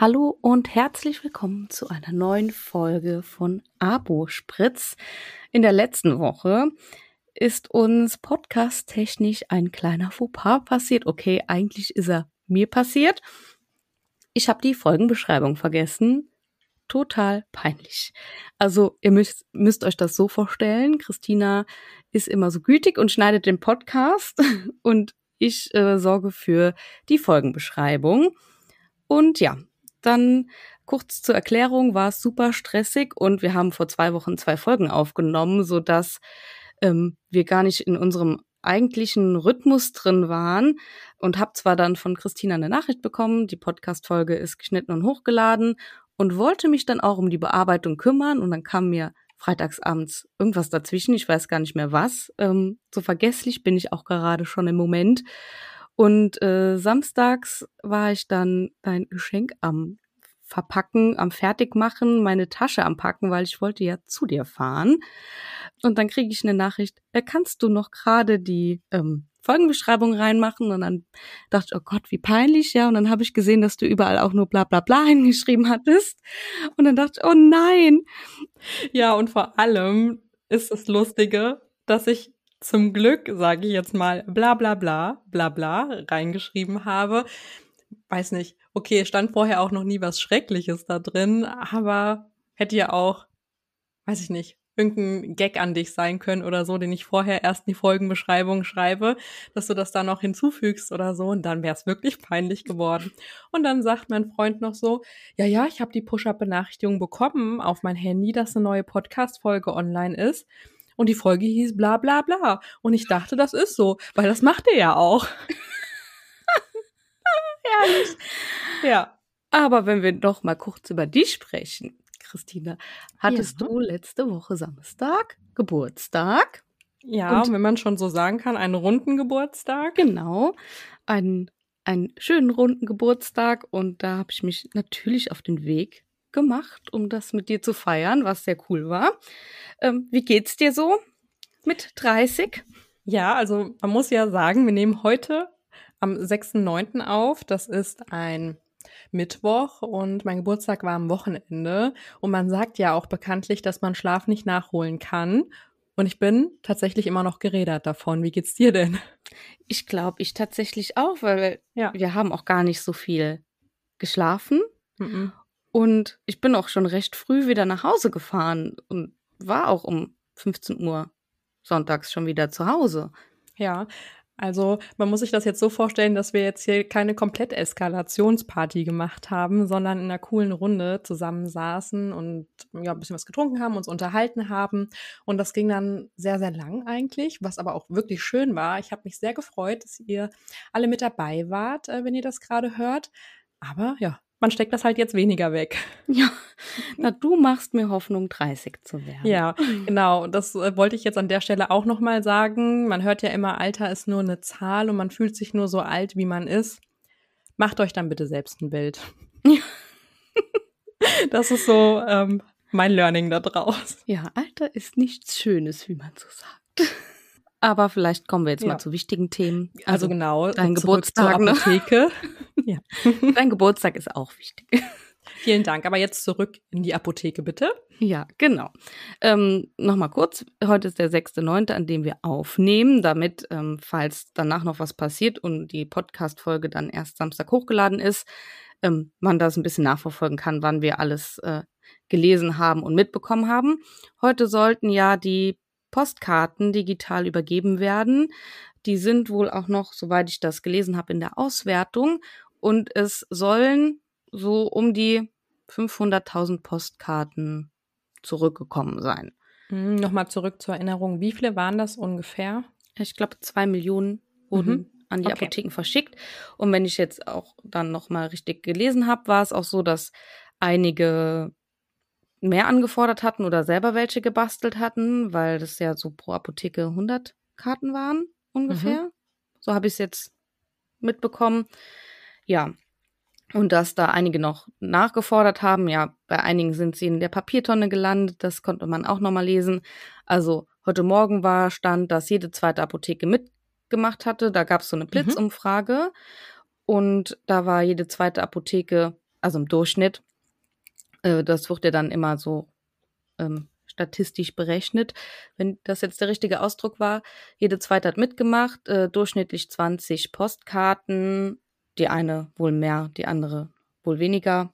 Hallo und herzlich willkommen zu einer neuen Folge von Abo Spritz. In der letzten Woche ist uns podcast-technisch ein kleiner Fauxpas passiert. Okay, eigentlich ist er mir passiert. Ich habe die Folgenbeschreibung vergessen. Total peinlich. Also ihr müsst, müsst euch das so vorstellen. Christina ist immer so gütig und schneidet den Podcast und ich äh, sorge für die Folgenbeschreibung. Und ja, dann kurz zur Erklärung war es super stressig und wir haben vor zwei Wochen zwei Folgen aufgenommen, so dass ähm, wir gar nicht in unserem eigentlichen Rhythmus drin waren und habe zwar dann von Christina eine Nachricht bekommen, die Podcast-Folge ist geschnitten und hochgeladen und wollte mich dann auch um die Bearbeitung kümmern und dann kam mir freitagsabends irgendwas dazwischen, ich weiß gar nicht mehr was. Ähm, so vergesslich bin ich auch gerade schon im Moment. Und äh, samstags war ich dann dein Geschenk am Verpacken, am Fertigmachen, meine Tasche am Packen, weil ich wollte ja zu dir fahren. Und dann kriege ich eine Nachricht, äh, kannst du noch gerade die ähm, Folgenbeschreibung reinmachen? Und dann dachte ich, oh Gott, wie peinlich, ja. Und dann habe ich gesehen, dass du überall auch nur bla bla bla hingeschrieben hattest. Und dann dachte ich, oh nein. Ja, und vor allem ist das Lustige, dass ich zum Glück, sage ich jetzt mal, bla bla bla, bla bla reingeschrieben habe. Weiß nicht, okay, stand vorher auch noch nie was Schreckliches da drin, aber hätte ja auch, weiß ich nicht, irgendein Gag an dich sein können oder so, den ich vorher erst in die Folgenbeschreibung schreibe, dass du das da noch hinzufügst oder so und dann wäre es wirklich peinlich geworden. Und dann sagt mein Freund noch so, ja, ja, ich habe die Push-Up-Benachrichtigung bekommen auf mein Handy, dass eine neue Podcast-Folge online ist und die Folge hieß bla bla bla. Und ich dachte, das ist so, weil das macht er ja auch. Ehrlich. Ja. Aber wenn wir noch mal kurz über dich sprechen, Christina, hattest ja. du letzte Woche Samstag Geburtstag? Ja, und wenn man schon so sagen kann, einen runden Geburtstag. Genau, einen, einen schönen runden Geburtstag. Und da habe ich mich natürlich auf den Weg gemacht, um das mit dir zu feiern, was sehr cool war. Ähm, wie geht's dir so mit 30? Ja, also man muss ja sagen, wir nehmen heute am 6.9. auf. Das ist ein Mittwoch und mein Geburtstag war am Wochenende. Und man sagt ja auch bekanntlich, dass man Schlaf nicht nachholen kann. Und ich bin tatsächlich immer noch gerädert davon. Wie geht's dir denn? Ich glaube, ich tatsächlich auch, weil ja. wir haben auch gar nicht so viel geschlafen. Mhm. Und ich bin auch schon recht früh wieder nach Hause gefahren und war auch um 15 Uhr sonntags schon wieder zu Hause. Ja, also man muss sich das jetzt so vorstellen, dass wir jetzt hier keine komplett Eskalationsparty gemacht haben, sondern in einer coolen Runde zusammensaßen und ja, ein bisschen was getrunken haben, uns unterhalten haben. Und das ging dann sehr, sehr lang eigentlich, was aber auch wirklich schön war. Ich habe mich sehr gefreut, dass ihr alle mit dabei wart, äh, wenn ihr das gerade hört. Aber ja, man steckt das halt jetzt weniger weg. Ja, na du machst mir Hoffnung, 30 zu werden. Ja, genau. Das äh, wollte ich jetzt an der Stelle auch nochmal sagen. Man hört ja immer, Alter ist nur eine Zahl und man fühlt sich nur so alt, wie man ist. Macht euch dann bitte selbst ein Bild. Ja. das ist so ähm, mein Learning da draus. Ja, Alter ist nichts Schönes, wie man so sagt. Aber vielleicht kommen wir jetzt ja. mal zu wichtigen Themen. Also, also genau, dein Geburtstag. Zur Apotheke. ja. Dein Geburtstag ist auch wichtig. Vielen Dank. Aber jetzt zurück in die Apotheke, bitte. Ja, genau. Ähm, Nochmal kurz. Heute ist der 6.9., an dem wir aufnehmen, damit, ähm, falls danach noch was passiert und die Podcast-Folge dann erst Samstag hochgeladen ist, ähm, man das ein bisschen nachverfolgen kann, wann wir alles äh, gelesen haben und mitbekommen haben. Heute sollten ja die Postkarten digital übergeben werden. Die sind wohl auch noch, soweit ich das gelesen habe, in der Auswertung. Und es sollen so um die 500.000 Postkarten zurückgekommen sein. Hm, Nochmal zurück zur Erinnerung. Wie viele waren das ungefähr? Ich glaube, zwei Millionen wurden mhm. an die okay. Apotheken verschickt. Und wenn ich jetzt auch dann nochmal richtig gelesen habe, war es auch so, dass einige mehr angefordert hatten oder selber welche gebastelt hatten, weil das ja so pro Apotheke 100 Karten waren ungefähr. Mhm. So habe ich es jetzt mitbekommen. Ja. Und dass da einige noch nachgefordert haben. Ja, bei einigen sind sie in der Papiertonne gelandet. Das konnte man auch nochmal lesen. Also heute Morgen war Stand, dass jede zweite Apotheke mitgemacht hatte. Da gab es so eine mhm. Blitzumfrage. Mhm. Und da war jede zweite Apotheke also im Durchschnitt. Äh, das wird ja dann immer so ähm, statistisch berechnet. Wenn das jetzt der richtige Ausdruck war, jede zweite hat mitgemacht, äh, durchschnittlich 20 Postkarten, die eine wohl mehr, die andere wohl weniger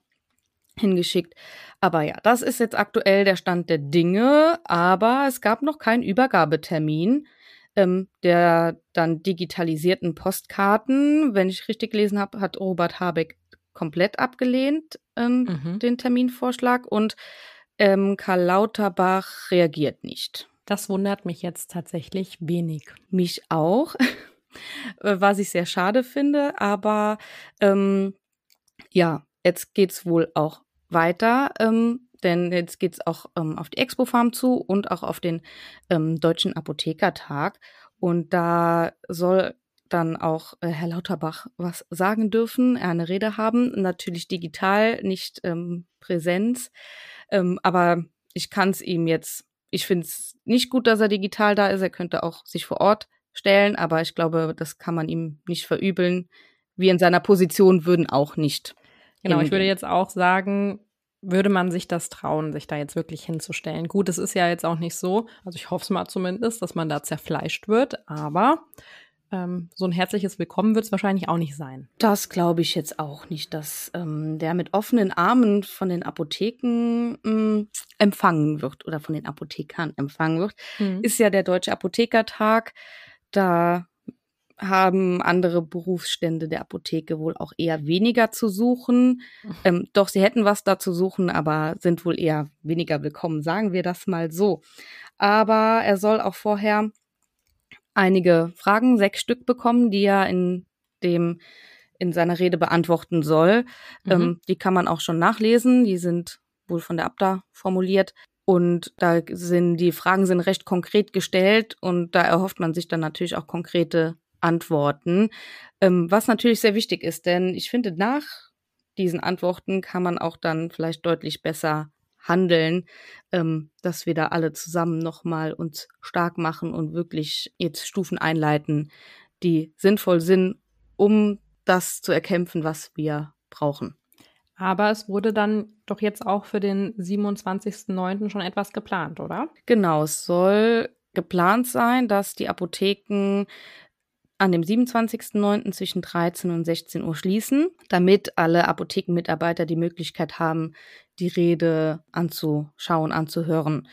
hingeschickt. Aber ja, das ist jetzt aktuell der Stand der Dinge, aber es gab noch keinen Übergabetermin ähm, der dann digitalisierten Postkarten. Wenn ich richtig gelesen habe, hat Robert Habeck komplett abgelehnt, ähm, mhm. den Terminvorschlag und ähm, Karl Lauterbach reagiert nicht. Das wundert mich jetzt tatsächlich wenig. Mich auch, was ich sehr schade finde, aber ähm, ja, jetzt geht's wohl auch weiter, ähm, denn jetzt geht's auch ähm, auf die Expo Farm zu und auch auf den ähm, Deutschen Apothekertag. Und da soll dann auch äh, Herr Lauterbach was sagen dürfen, eine Rede haben, natürlich digital, nicht ähm, Präsenz. Ähm, aber ich kann es ihm jetzt, ich finde es nicht gut, dass er digital da ist. Er könnte auch sich vor Ort stellen, aber ich glaube, das kann man ihm nicht verübeln. Wir in seiner Position würden auch nicht. Genau, ich würde jetzt auch sagen, würde man sich das trauen, sich da jetzt wirklich hinzustellen? Gut, es ist ja jetzt auch nicht so, also ich hoffe es mal zumindest, dass man da zerfleischt wird, aber ähm, so ein herzliches Willkommen wird es wahrscheinlich auch nicht sein. Das glaube ich jetzt auch nicht, dass ähm, der mit offenen Armen von den Apotheken ähm, empfangen wird oder von den Apothekern empfangen wird. Mhm. Ist ja der Deutsche Apothekertag. Da haben andere Berufsstände der Apotheke wohl auch eher weniger zu suchen. Ähm, doch sie hätten was da zu suchen, aber sind wohl eher weniger willkommen, sagen wir das mal so. Aber er soll auch vorher einige Fragen, sechs Stück bekommen, die er in dem in seiner Rede beantworten soll. Mhm. Ähm, die kann man auch schon nachlesen. Die sind wohl von der Abda formuliert. Und da sind die Fragen sind recht konkret gestellt und da erhofft man sich dann natürlich auch konkrete Antworten, ähm, was natürlich sehr wichtig ist, denn ich finde, nach diesen Antworten kann man auch dann vielleicht deutlich besser handeln, ähm, dass wir da alle zusammen nochmal uns stark machen und wirklich jetzt Stufen einleiten, die sinnvoll sind, um das zu erkämpfen, was wir brauchen. Aber es wurde dann doch jetzt auch für den 27.09. schon etwas geplant, oder? Genau, es soll geplant sein, dass die Apotheken an dem 27.09. zwischen 13 und 16 Uhr schließen, damit alle Apothekenmitarbeiter die Möglichkeit haben, die Rede anzuschauen, anzuhören.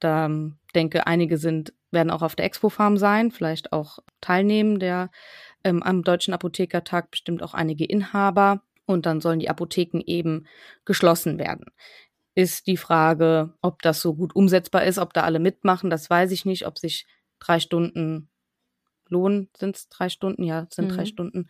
Da ähm, denke, einige sind, werden auch auf der Expo-Farm sein, vielleicht auch teilnehmen der ähm, am Deutschen Apothekertag, bestimmt auch einige Inhaber. Und dann sollen die Apotheken eben geschlossen werden. Ist die Frage, ob das so gut umsetzbar ist, ob da alle mitmachen, das weiß ich nicht, ob sich drei Stunden Lohn sind es drei Stunden, ja, sind mhm. drei Stunden.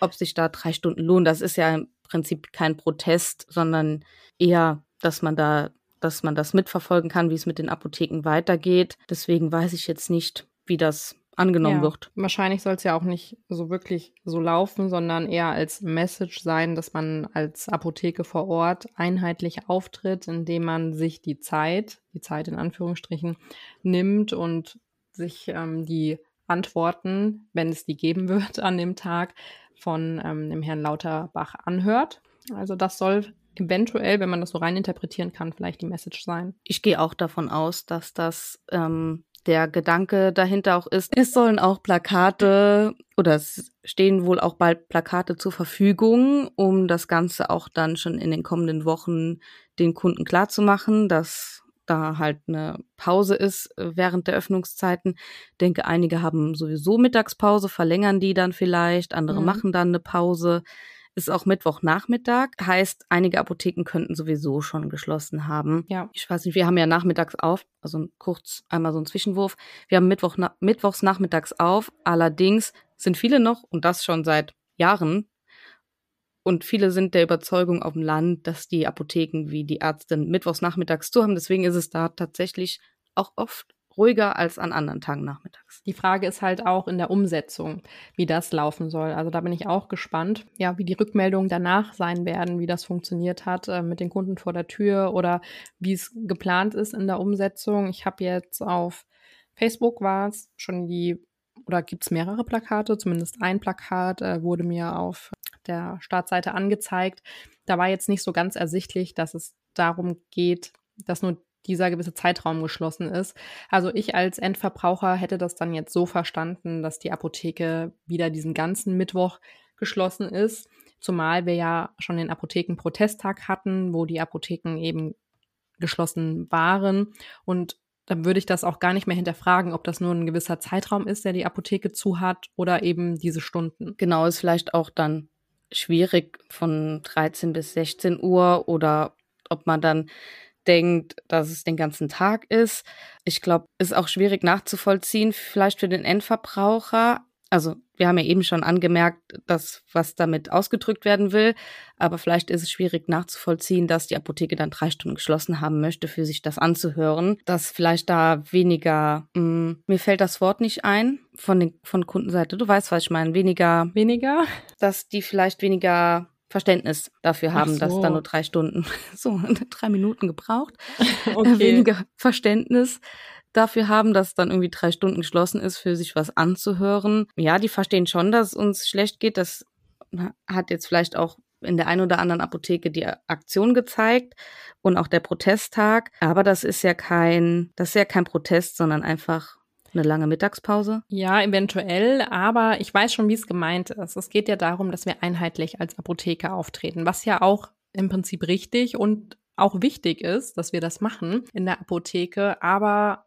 Ob sich da drei Stunden lohnen, das ist ja im Prinzip kein Protest, sondern eher, dass man da, dass man das mitverfolgen kann, wie es mit den Apotheken weitergeht. Deswegen weiß ich jetzt nicht, wie das angenommen ja, wird. Wahrscheinlich soll es ja auch nicht so wirklich so laufen, sondern eher als Message sein, dass man als Apotheke vor Ort einheitlich auftritt, indem man sich die Zeit, die Zeit in Anführungsstrichen, nimmt und sich ähm, die Antworten, wenn es die geben wird an dem Tag, von ähm, dem Herrn Lauterbach anhört. Also das soll eventuell, wenn man das so rein interpretieren kann, vielleicht die Message sein. Ich gehe auch davon aus, dass das ähm, der Gedanke dahinter auch ist. Es sollen auch Plakate oder es stehen wohl auch bald Plakate zur Verfügung, um das Ganze auch dann schon in den kommenden Wochen den Kunden klarzumachen, dass da halt eine Pause ist äh, während der Öffnungszeiten. denke, einige haben sowieso Mittagspause, verlängern die dann vielleicht, andere mhm. machen dann eine Pause. Ist auch Mittwochnachmittag, heißt, einige Apotheken könnten sowieso schon geschlossen haben. Ja. Ich weiß nicht, wir haben ja nachmittags auf, also kurz einmal so ein Zwischenwurf. Wir haben Mittwoch, mittwochs nachmittags auf, allerdings sind viele noch, und das schon seit Jahren, und viele sind der Überzeugung auf dem Land, dass die Apotheken wie die Ärzte mittwochs nachmittags zu haben. Deswegen ist es da tatsächlich auch oft ruhiger als an anderen Tagen nachmittags. Die Frage ist halt auch in der Umsetzung, wie das laufen soll. Also da bin ich auch gespannt, ja, wie die Rückmeldungen danach sein werden, wie das funktioniert hat äh, mit den Kunden vor der Tür oder wie es geplant ist in der Umsetzung. Ich habe jetzt auf Facebook war es schon die oder gibt es mehrere Plakate, zumindest ein Plakat äh, wurde mir auf der Startseite angezeigt. da war jetzt nicht so ganz ersichtlich, dass es darum geht, dass nur dieser gewisse Zeitraum geschlossen ist. Also ich als Endverbraucher hätte das dann jetzt so verstanden, dass die Apotheke wieder diesen ganzen Mittwoch geschlossen ist, zumal wir ja schon den Apotheken-Protesttag hatten, wo die Apotheken eben geschlossen waren und dann würde ich das auch gar nicht mehr hinterfragen, ob das nur ein gewisser Zeitraum ist, der die Apotheke zu hat oder eben diese Stunden. Genau, ist vielleicht auch dann schwierig von 13 bis 16 Uhr oder ob man dann denkt, dass es den ganzen Tag ist. Ich glaube, ist auch schwierig nachzuvollziehen, vielleicht für den Endverbraucher. Also wir haben ja eben schon angemerkt, dass was damit ausgedrückt werden will, aber vielleicht ist es schwierig nachzuvollziehen, dass die Apotheke dann drei Stunden geschlossen haben möchte, für sich das anzuhören. Dass vielleicht da weniger, mh, mm, mir fällt das Wort nicht ein von den von Kundenseite. Du weißt, was ich meine, weniger, weniger, dass die vielleicht weniger Verständnis dafür haben, so. dass da nur drei Stunden, so drei Minuten gebraucht, okay. weniger Verständnis dafür haben, dass dann irgendwie drei Stunden geschlossen ist, für sich was anzuhören. Ja, die verstehen schon, dass es uns schlecht geht. Das hat jetzt vielleicht auch in der einen oder anderen Apotheke die Aktion gezeigt und auch der Protesttag. Aber das ist ja kein, das ist ja kein Protest, sondern einfach eine lange Mittagspause? Ja, eventuell, aber ich weiß schon, wie es gemeint ist. Es geht ja darum, dass wir einheitlich als Apotheke auftreten, was ja auch im Prinzip richtig und auch wichtig ist, dass wir das machen in der Apotheke, aber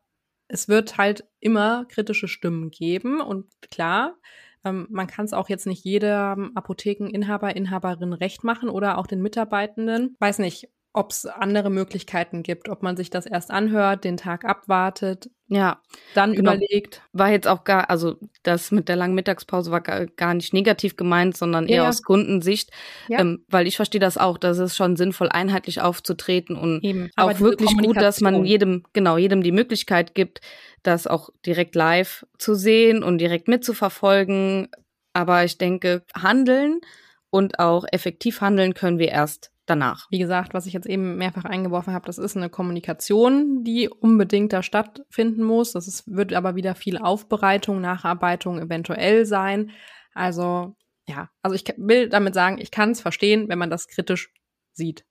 es wird halt immer kritische Stimmen geben und klar, ähm, man kann es auch jetzt nicht jedem Apothekeninhaber, Inhaberin recht machen oder auch den Mitarbeitenden. Weiß nicht, ob es andere Möglichkeiten gibt, ob man sich das erst anhört, den Tag abwartet, ja, dann genau. überlegt. War jetzt auch gar, also das mit der langen Mittagspause war gar, gar nicht negativ gemeint, sondern eher ja. aus Kundensicht, ja. ähm, weil ich verstehe das auch, dass es schon sinnvoll, einheitlich aufzutreten und Eben. auch wirklich gut, dass man jedem, genau, jedem die Möglichkeit gibt, das auch direkt live zu sehen und direkt mitzuverfolgen. Aber ich denke, handeln und auch effektiv handeln können wir erst danach. Wie gesagt, was ich jetzt eben mehrfach eingeworfen habe, das ist eine Kommunikation, die unbedingt da stattfinden muss. Das ist, wird aber wieder viel Aufbereitung, Nacharbeitung eventuell sein. Also ja, also ich will damit sagen, ich kann es verstehen, wenn man das kritisch sieht.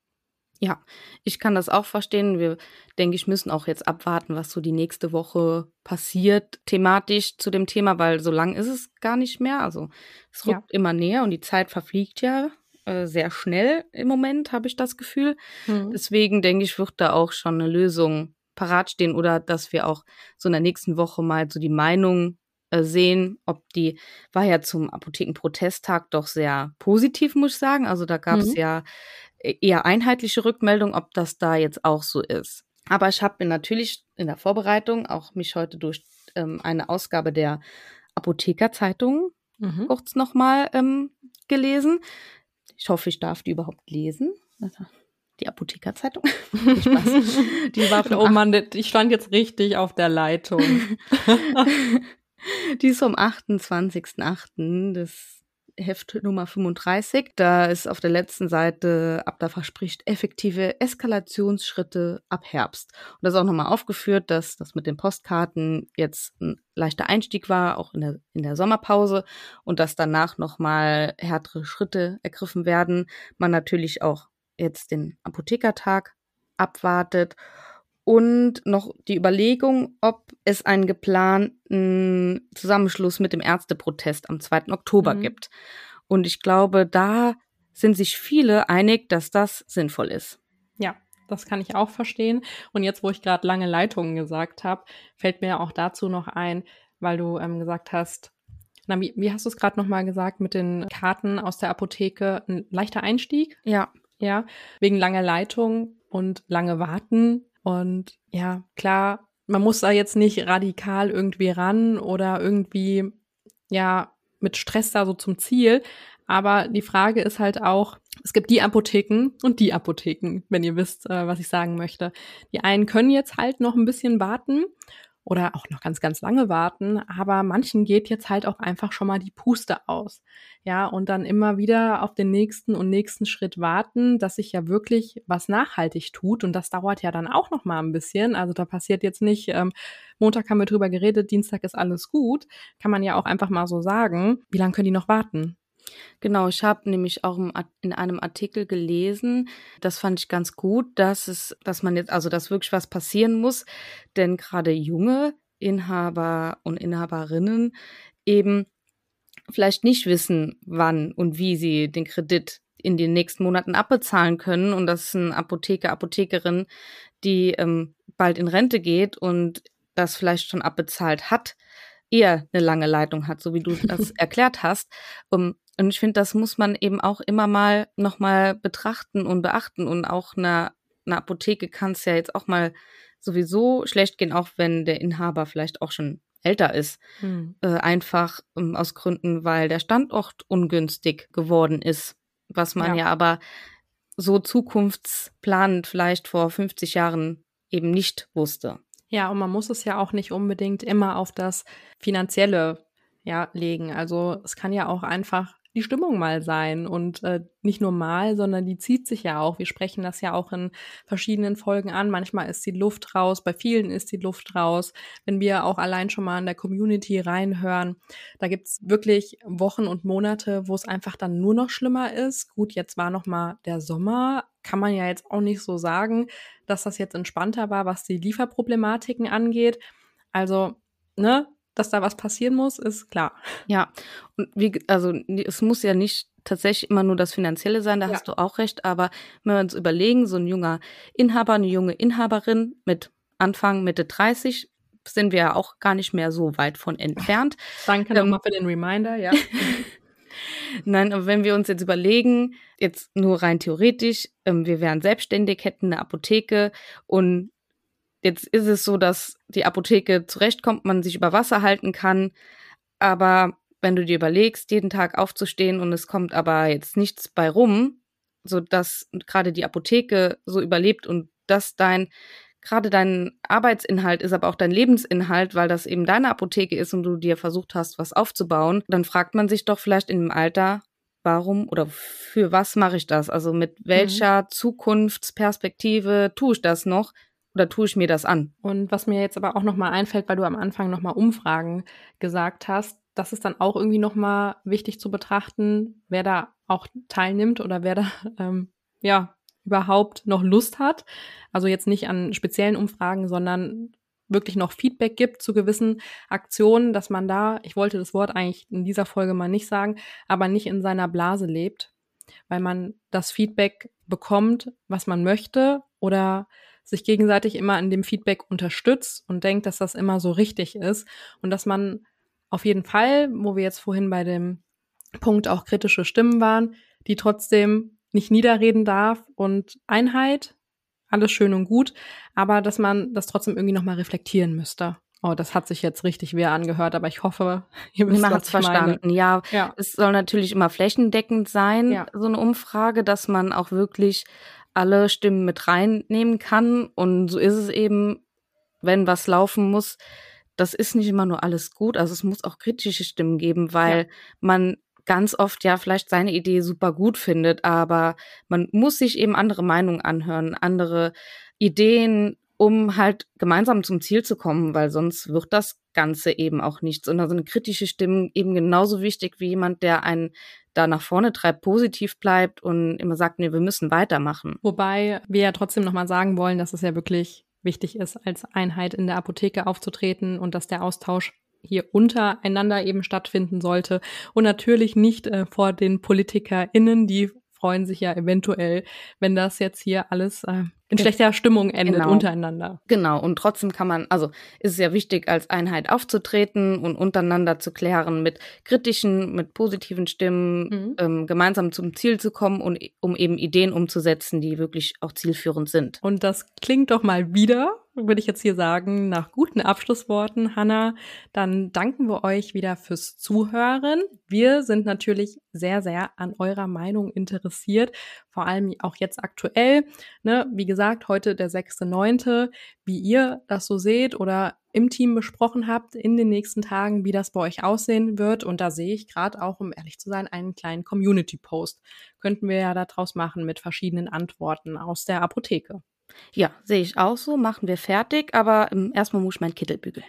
Ja, ich kann das auch verstehen. Wir, denke ich, müssen auch jetzt abwarten, was so die nächste Woche passiert, thematisch zu dem Thema, weil so lang ist es gar nicht mehr. Also es rückt ja. immer näher und die Zeit verfliegt ja äh, sehr schnell im Moment, habe ich das Gefühl. Mhm. Deswegen denke ich, wird da auch schon eine Lösung parat stehen oder dass wir auch so in der nächsten Woche mal so die Meinung äh, sehen, ob die war ja zum Apothekenprotesttag doch sehr positiv, muss ich sagen. Also da gab es mhm. ja e-, eher einheitliche Rückmeldung, ob das da jetzt auch so ist. Aber ich habe mir natürlich in der Vorbereitung auch mich heute durch ähm, eine Ausgabe der Apothekerzeitung mhm. kurz nochmal ähm, gelesen. Ich hoffe, ich darf die überhaupt lesen. Die Apothekerzeitung. die war oh Mann, ich stand jetzt richtig auf der Leitung. die ist vom 28.08. des Heft Nummer 35. Da ist auf der letzten Seite Abda verspricht effektive Eskalationsschritte ab Herbst. Und das ist auch nochmal aufgeführt, dass das mit den Postkarten jetzt ein leichter Einstieg war, auch in der, in der Sommerpause und dass danach nochmal härtere Schritte ergriffen werden. Man natürlich auch jetzt den Apothekertag abwartet und noch die Überlegung, ob es einen geplanten Zusammenschluss mit dem Ärzteprotest am 2. Oktober mhm. gibt. Und ich glaube, da sind sich viele einig, dass das sinnvoll ist. Ja, das kann ich auch verstehen. Und jetzt, wo ich gerade lange Leitungen gesagt habe, fällt mir auch dazu noch ein, weil du ähm, gesagt hast, na, wie, wie hast du es gerade nochmal gesagt mit den Karten aus der Apotheke? Ein leichter Einstieg? Ja. Ja, wegen langer Leitung und lange Warten und ja, klar, man muss da jetzt nicht radikal irgendwie ran oder irgendwie, ja, mit Stress da so zum Ziel. Aber die Frage ist halt auch, es gibt die Apotheken und die Apotheken, wenn ihr wisst, äh, was ich sagen möchte. Die einen können jetzt halt noch ein bisschen warten oder auch noch ganz, ganz lange warten. Aber manchen geht jetzt halt auch einfach schon mal die Puste aus. Ja, und dann immer wieder auf den nächsten und nächsten Schritt warten, dass sich ja wirklich was nachhaltig tut. Und das dauert ja dann auch noch mal ein bisschen. Also da passiert jetzt nicht, ähm, Montag haben wir drüber geredet, Dienstag ist alles gut. Kann man ja auch einfach mal so sagen. Wie lange können die noch warten? Genau, ich habe nämlich auch in einem Artikel gelesen, das fand ich ganz gut, dass es, dass man jetzt, also dass wirklich was passieren muss, denn gerade junge Inhaber und Inhaberinnen eben vielleicht nicht wissen, wann und wie sie den Kredit in den nächsten Monaten abbezahlen können und das ist ein Apotheker, Apothekerin, die ähm, bald in Rente geht und das vielleicht schon abbezahlt hat, eher eine lange Leitung hat, so wie du das erklärt hast. Um, und ich finde, das muss man eben auch immer mal nochmal betrachten und beachten. Und auch eine, eine Apotheke kann es ja jetzt auch mal sowieso schlecht gehen, auch wenn der Inhaber vielleicht auch schon älter ist. Hm. Äh, einfach ähm, aus Gründen, weil der Standort ungünstig geworden ist. Was man ja, ja aber so zukunftsplanend vielleicht vor 50 Jahren eben nicht wusste. Ja, und man muss es ja auch nicht unbedingt immer auf das Finanzielle ja, legen. Also es kann ja auch einfach die Stimmung mal sein und äh, nicht nur mal, sondern die zieht sich ja auch. Wir sprechen das ja auch in verschiedenen Folgen an. Manchmal ist die Luft raus, bei vielen ist die Luft raus. Wenn wir auch allein schon mal in der Community reinhören, da gibt's wirklich Wochen und Monate, wo es einfach dann nur noch schlimmer ist. Gut, jetzt war noch mal der Sommer, kann man ja jetzt auch nicht so sagen, dass das jetzt entspannter war, was die Lieferproblematiken angeht. Also, ne, dass da was passieren muss, ist klar. Ja, und wie, also es muss ja nicht tatsächlich immer nur das Finanzielle sein, da ja. hast du auch recht, aber wenn wir uns überlegen, so ein junger Inhaber, eine junge Inhaberin mit Anfang, Mitte 30, sind wir ja auch gar nicht mehr so weit von entfernt. Danke ähm, nochmal für den Reminder, ja. Nein, aber wenn wir uns jetzt überlegen, jetzt nur rein theoretisch, ähm, wir wären selbstständig, hätten eine Apotheke und Jetzt ist es so, dass die Apotheke zurechtkommt, man sich über Wasser halten kann. Aber wenn du dir überlegst, jeden Tag aufzustehen und es kommt aber jetzt nichts bei rum, so dass gerade die Apotheke so überlebt und dass dein gerade dein Arbeitsinhalt ist, aber auch dein Lebensinhalt, weil das eben deine Apotheke ist und du dir versucht hast, was aufzubauen, dann fragt man sich doch vielleicht in dem Alter, warum oder für was mache ich das? Also mit welcher mhm. Zukunftsperspektive tue ich das noch? Oder tue ich mir das an? Und was mir jetzt aber auch nochmal einfällt, weil du am Anfang nochmal Umfragen gesagt hast, das ist dann auch irgendwie nochmal wichtig zu betrachten, wer da auch teilnimmt oder wer da ähm, ja überhaupt noch Lust hat. Also jetzt nicht an speziellen Umfragen, sondern wirklich noch Feedback gibt zu gewissen Aktionen, dass man da, ich wollte das Wort eigentlich in dieser Folge mal nicht sagen, aber nicht in seiner Blase lebt, weil man das Feedback bekommt, was man möchte oder sich gegenseitig immer in dem Feedback unterstützt und denkt, dass das immer so richtig ist und dass man auf jeden Fall, wo wir jetzt vorhin bei dem Punkt auch kritische Stimmen waren, die trotzdem nicht niederreden darf und Einheit, alles schön und gut, aber dass man das trotzdem irgendwie nochmal reflektieren müsste. Oh, das hat sich jetzt richtig weh angehört, aber ich hoffe, ihr wisst, was ich verstanden. Ja, ja, es soll natürlich immer flächendeckend sein, ja. so eine Umfrage, dass man auch wirklich alle Stimmen mit reinnehmen kann. Und so ist es eben, wenn was laufen muss. Das ist nicht immer nur alles gut. Also es muss auch kritische Stimmen geben, weil ja. man ganz oft ja vielleicht seine Idee super gut findet, aber man muss sich eben andere Meinungen anhören, andere Ideen, um halt gemeinsam zum Ziel zu kommen, weil sonst wird das Ganze eben auch nichts. Und da sind kritische Stimmen eben genauso wichtig wie jemand, der einen da nach vorne treibt, positiv bleibt und immer sagt, nee, wir müssen weitermachen. Wobei wir ja trotzdem nochmal sagen wollen, dass es ja wirklich wichtig ist, als Einheit in der Apotheke aufzutreten und dass der Austausch hier untereinander eben stattfinden sollte und natürlich nicht äh, vor den PolitikerInnen, die freuen sich ja eventuell, wenn das jetzt hier alles äh, in schlechter Stimmung endet genau. untereinander. Genau, und trotzdem kann man, also ist es ja wichtig, als Einheit aufzutreten und untereinander zu klären mit kritischen, mit positiven Stimmen, mhm. ähm, gemeinsam zum Ziel zu kommen und um eben Ideen umzusetzen, die wirklich auch zielführend sind. Und das klingt doch mal wieder würde ich jetzt hier sagen, nach guten Abschlussworten, Hanna, dann danken wir euch wieder fürs Zuhören. Wir sind natürlich sehr, sehr an eurer Meinung interessiert, vor allem auch jetzt aktuell. Ne? Wie gesagt, heute der 6.9., wie ihr das so seht oder im Team besprochen habt in den nächsten Tagen, wie das bei euch aussehen wird. Und da sehe ich gerade auch, um ehrlich zu sein, einen kleinen Community-Post. Könnten wir ja daraus machen mit verschiedenen Antworten aus der Apotheke. Ja, sehe ich auch so. Machen wir fertig, aber ähm, erstmal muss ich meinen Kittel bügeln.